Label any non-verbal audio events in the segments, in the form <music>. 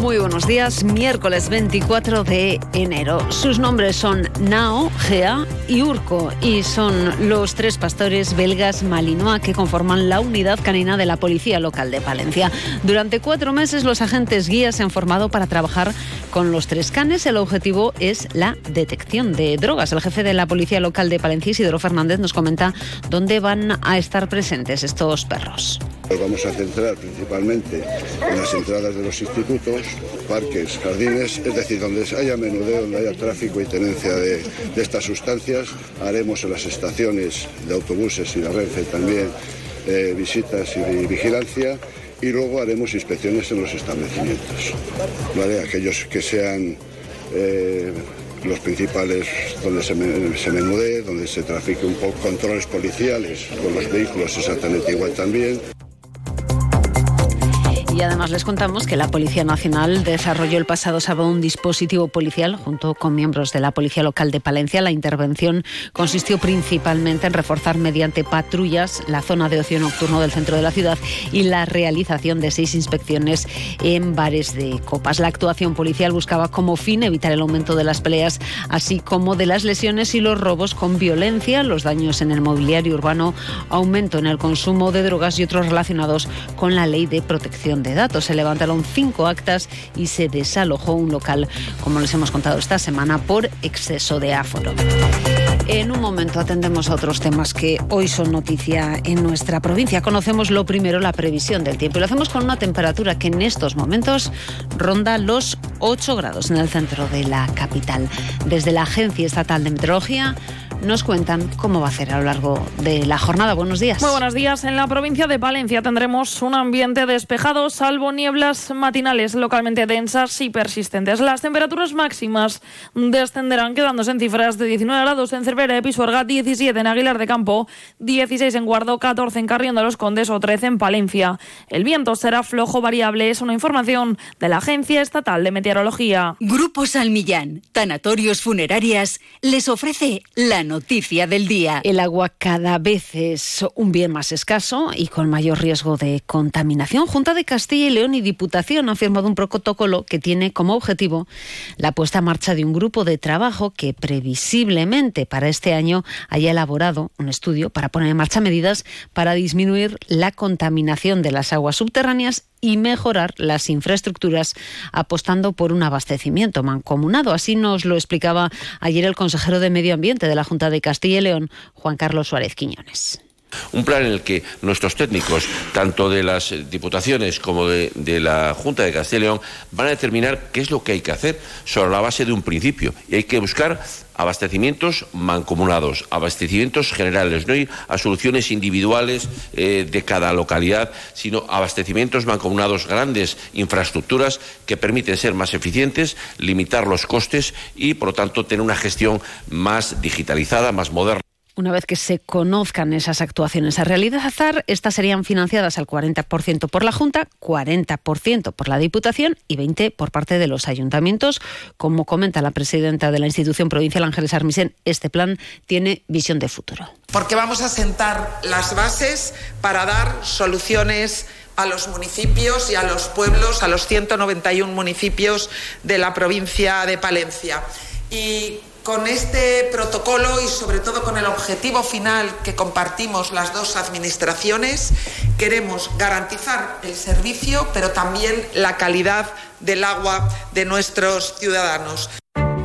Muy buenos días, miércoles 24 de enero. Sus nombres son Nao, Gea y Urco y son los tres pastores belgas Malinois que conforman la unidad canina de la Policía Local de Palencia. Durante cuatro meses los agentes guías se han formado para trabajar con los tres canes. El objetivo es la detección de drogas. El jefe de la Policía Local de Palencia, Isidro Fernández, nos comenta dónde van a estar presentes estos perros. Vamos a centrar principalmente en las entradas de los institutos, parques, jardines, es decir, donde haya menudeo, donde haya tráfico y tenencia de, estas sustancias. Haremos en las estaciones de autobuses y la Renfe también eh, visitas y vigilancia y luego haremos inspecciones en los establecimientos. ¿vale? Aquellos que sean eh, los principales donde se, se menudee, donde se trafique un poco, controles policiales con los vehículos exactamente igual también. Además les contamos que la Policía Nacional desarrolló el pasado sábado un dispositivo policial junto con miembros de la Policía Local de Palencia. La intervención consistió principalmente en reforzar mediante patrullas la zona de ocio nocturno del centro de la ciudad y la realización de seis inspecciones en bares de copas. La actuación policial buscaba como fin evitar el aumento de las peleas, así como de las lesiones y los robos con violencia, los daños en el mobiliario urbano, aumento en el consumo de drogas y otros relacionados con la ley de protección de datos. Se levantaron cinco actas y se desalojó un local, como les hemos contado esta semana, por exceso de aforo. En un momento atendemos a otros temas que hoy son noticia en nuestra provincia. Conocemos lo primero, la previsión del tiempo. Y lo hacemos con una temperatura que en estos momentos ronda los 8 grados en el centro de la capital. Desde la Agencia Estatal de Meteorología nos cuentan cómo va a ser a lo largo de la jornada. Buenos días. Muy buenos días. En la provincia de Palencia tendremos un ambiente despejado, salvo nieblas matinales localmente densas y persistentes. Las temperaturas máximas descenderán, quedándose en cifras de 19 grados en Cervera de Pisuerga, 17 en Aguilar de Campo, 16 en Guardo, 14 en Carrión de los Condes o 13 en Palencia. El viento será flojo variable, es una información de la Agencia Estatal de Meteorología. Grupo Salmillán, Tanatorios Funerarias, les ofrece la noticia del día. El agua cada vez es un bien más escaso y con mayor riesgo de contaminación. Junta de Castilla y León y Diputación han firmado un protocolo que tiene como objetivo la puesta en marcha de un grupo de trabajo que previsiblemente para este año haya elaborado un estudio para poner en marcha medidas para disminuir la contaminación de las aguas subterráneas y mejorar las infraestructuras apostando por un abastecimiento mancomunado. Así nos lo explicaba ayer el consejero de Medio Ambiente de la Junta de Castilla y León, Juan Carlos Suárez Quiñones. Un plan en el que nuestros técnicos, tanto de las diputaciones como de, de la Junta de Castilla y León, van a determinar qué es lo que hay que hacer sobre la base de un principio. Y hay que buscar abastecimientos mancomunados, abastecimientos generales, no ir a soluciones individuales eh, de cada localidad, sino abastecimientos mancomunados, grandes infraestructuras que permiten ser más eficientes, limitar los costes y, por lo tanto, tener una gestión más digitalizada, más moderna. Una vez que se conozcan esas actuaciones a realizar, estas serían financiadas al 40% por la Junta, 40% por la Diputación y 20% por parte de los ayuntamientos. Como comenta la presidenta de la institución provincial, Ángeles Armisen, este plan tiene visión de futuro. porque vamos a sentar las bases para dar soluciones a los municipios y a los pueblos, a los 191 municipios de la provincia de Palencia. Y con este protocolo y sobre todo con el objetivo final que compartimos las dos administraciones, queremos garantizar el servicio, pero también la calidad del agua de nuestros ciudadanos.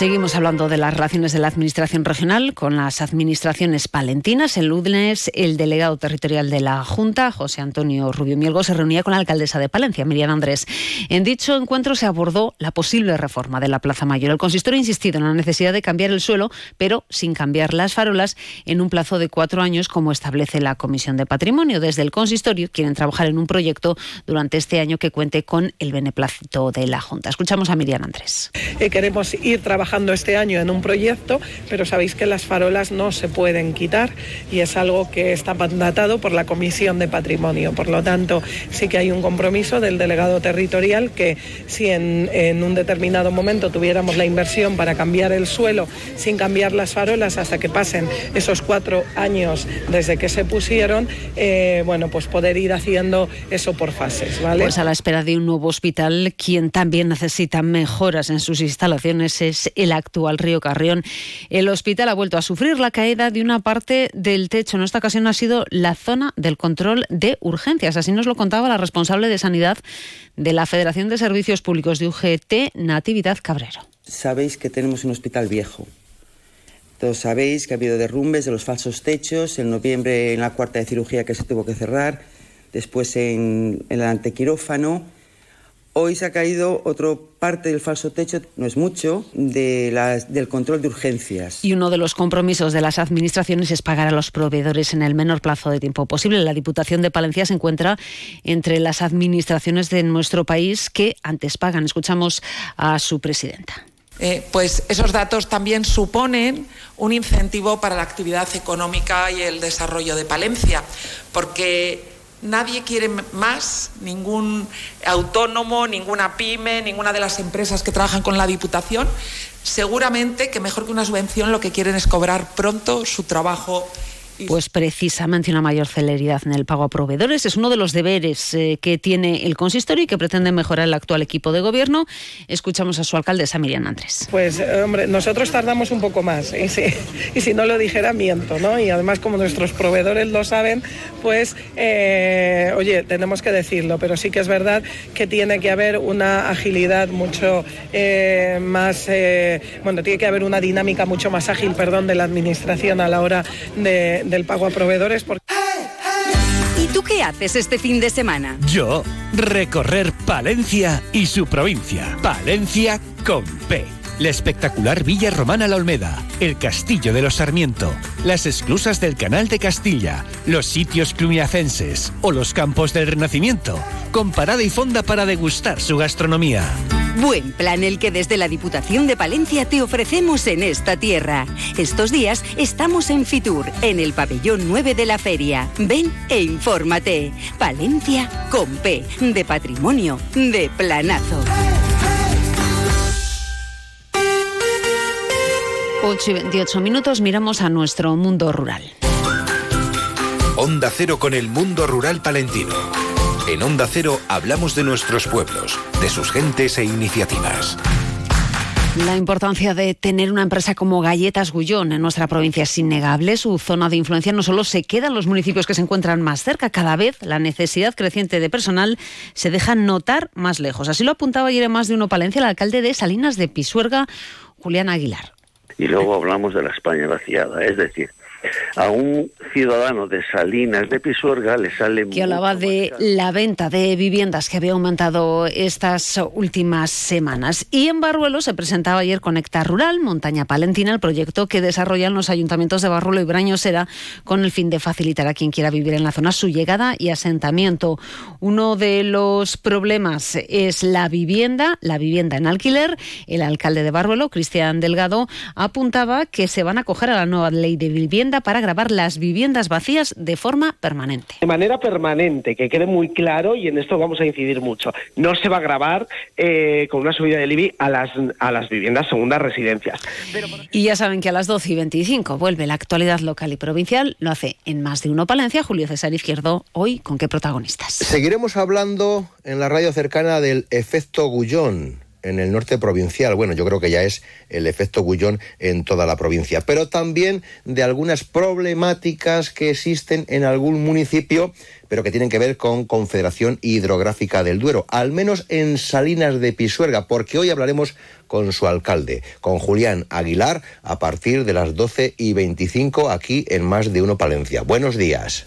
Seguimos hablando de las relaciones de la Administración regional con las administraciones palentinas. El lunes, el delegado territorial de la Junta, José Antonio Rubio Mielgo, se reunía con la alcaldesa de Palencia, Miriam Andrés. En dicho encuentro se abordó la posible reforma de la Plaza Mayor. El consistorio ha insistido en la necesidad de cambiar el suelo, pero sin cambiar las farolas, en un plazo de cuatro años, como establece la Comisión de Patrimonio. Desde el consistorio quieren trabajar en un proyecto durante este año que cuente con el beneplácito de la Junta. Escuchamos a Miriam Andrés. Eh, queremos ir trabajando trabajando este año en un proyecto, pero sabéis que las farolas no se pueden quitar y es algo que está mandatado por la Comisión de Patrimonio. Por lo tanto, sí que hay un compromiso del delegado territorial que si en, en un determinado momento tuviéramos la inversión para cambiar el suelo sin cambiar las farolas hasta que pasen esos cuatro años desde que se pusieron, eh, bueno, pues poder ir haciendo eso por fases, ¿vale? Pues a la espera de un nuevo hospital, quien también necesita mejoras en sus instalaciones es el actual río Carrión. El hospital ha vuelto a sufrir la caída de una parte del techo. En esta ocasión ha sido la zona del control de urgencias. Así nos lo contaba la responsable de sanidad de la Federación de Servicios Públicos de UGT, Natividad Cabrero. Sabéis que tenemos un hospital viejo. Todos sabéis que ha habido derrumbes de los falsos techos. En noviembre, en la cuarta de cirugía que se tuvo que cerrar. Después en, en el antequirófano Hoy se ha caído otra parte del falso techo, no es mucho, de del control de urgencias. Y uno de los compromisos de las administraciones es pagar a los proveedores en el menor plazo de tiempo posible. La Diputación de Palencia se encuentra entre las administraciones de nuestro país que antes pagan. Escuchamos a su presidenta. Eh, pues esos datos también suponen un incentivo para la actividad económica y el desarrollo de Palencia, porque Nadie quiere más, ningún autónomo, ninguna pyme, ninguna de las empresas que trabajan con la Diputación. Seguramente que mejor que una subvención lo que quieren es cobrar pronto su trabajo pues precisamente una mayor celeridad en el pago a proveedores es uno de los deberes eh, que tiene el consistorio y que pretende mejorar el actual equipo de gobierno. Escuchamos a su alcaldesa Miriam Andrés. Pues eh, hombre, nosotros tardamos un poco más y si, <laughs> y si no lo dijera miento, ¿no? Y además como nuestros proveedores lo saben, pues eh, oye, tenemos que decirlo, pero sí que es verdad que tiene que haber una agilidad mucho más, bueno, tiene que haber una dinámica mucho más ágil, perdón, de la administración a la hora de del pago a proveedores. ¿Y tú qué haces este fin de semana? Yo, recorrer Palencia y su provincia. Palencia con P. La espectacular Villa Romana La Olmeda, el Castillo de los Sarmiento, las esclusas del Canal de Castilla, los sitios cluniacenses o los campos del Renacimiento, con parada y fonda para degustar su gastronomía. Buen plan el que desde la Diputación de Palencia te ofrecemos en esta tierra. Estos días estamos en Fitur, en el pabellón 9 de la feria. Ven e infórmate. Palencia con P, de patrimonio, de planazo. 8 y 28 minutos miramos a nuestro mundo rural. Onda Cero con el mundo rural palentino. En Onda Cero hablamos de nuestros pueblos, de sus gentes e iniciativas. La importancia de tener una empresa como Galletas Gullón en nuestra provincia es innegable. Su zona de influencia no solo se queda en los municipios que se encuentran más cerca, cada vez la necesidad creciente de personal se deja notar más lejos. Así lo apuntaba ayer en más de uno Palencia el alcalde de Salinas de Pisuerga, Julián Aguilar. Y luego hablamos de la España vaciada, es decir, a un ciudadano de Salinas de Pisuerga le sale que hablaba de la venta de viviendas que había aumentado estas últimas semanas. Y en Barruelo se presentaba ayer Conecta Rural Montaña Palentina el proyecto que desarrollan los ayuntamientos de Barruelo y Brañosera con el fin de facilitar a quien quiera vivir en la zona su llegada y asentamiento. Uno de los problemas es la vivienda la vivienda en alquiler. El alcalde de Barruelo Cristian Delgado apuntaba que se van a acoger a la nueva ley de vivienda para grabar las viviendas vacías de forma permanente. De manera permanente, que quede muy claro y en esto vamos a incidir mucho. No se va a grabar eh, con una subida del IBI a las, a las viviendas segundas residencias. Y ya saben que a las 12 y 25 vuelve la actualidad local y provincial. Lo hace en más de uno Palencia. Julio César Izquierdo, hoy con qué protagonistas. Seguiremos hablando en la radio cercana del efecto Gullón en el norte provincial. Bueno, yo creo que ya es el efecto Gullón en toda la provincia. Pero también de algunas problemáticas que existen en algún municipio, pero que tienen que ver con Confederación Hidrográfica del Duero, al menos en Salinas de Pisuerga, porque hoy hablaremos con su alcalde, con Julián Aguilar, a partir de las 12 y 25 aquí en Más de Uno Palencia. Buenos días.